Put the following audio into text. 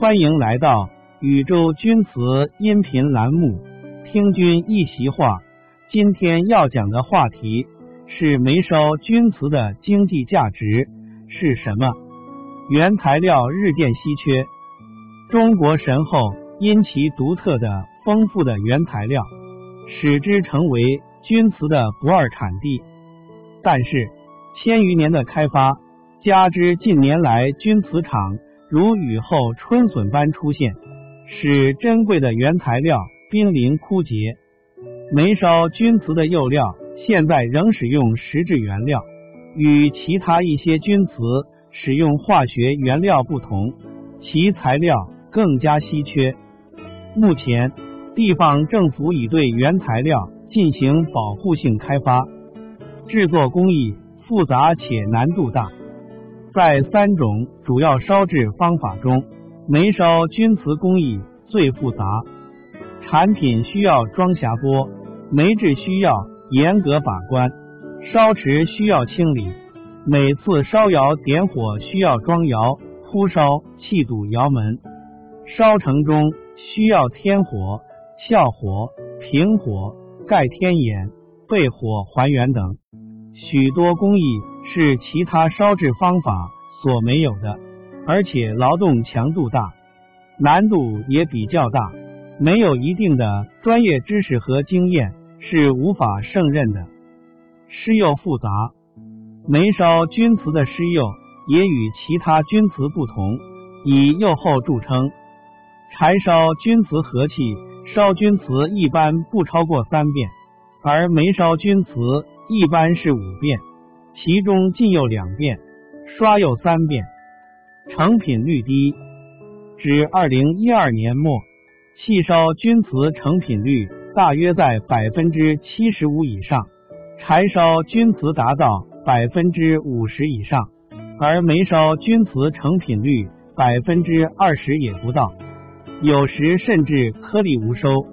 欢迎来到宇宙钧瓷音频栏目，听君一席话。今天要讲的话题是煤烧钧瓷的经济价值是什么？原材料日渐稀缺，中国神后因其独特的丰富的原材料，使之成为钧瓷的不二产地。但是千余年的开发，加之近年来钧瓷厂如雨后春笋般出现，使珍贵的原材料濒临枯竭。煤烧钧瓷的釉料现在仍使用石质原料，与其他一些钧瓷使用化学原料不同，其材料更加稀缺。目前，地方政府已对原材料进行保护性开发，制作工艺复杂且难度大。在三种主要烧制方法中，煤烧钧瓷工艺最复杂，产品需要装匣钵，煤制需要严格把关，烧池需要清理，每次烧窑点火需要装窑、铺烧、气堵窑门，烧成中需要添火、校火、平火、盖天眼、备火还原等，许多工艺。是其他烧制方法所没有的，而且劳动强度大，难度也比较大。没有一定的专业知识和经验是无法胜任的。施釉复杂，煤烧钧瓷的施釉也与其他钧瓷不同，以釉厚著称。柴烧钧瓷和气烧钧瓷一般不超过三遍，而煤烧钧瓷一般是五遍。其中浸釉两遍，刷釉三遍，成品率低。至二零一二年末，气烧钧瓷成品率大约在百分之七十五以上，柴烧钧瓷达到百分之五十以上，而煤烧钧瓷成品率百分之二十也不到，有时甚至颗粒无收。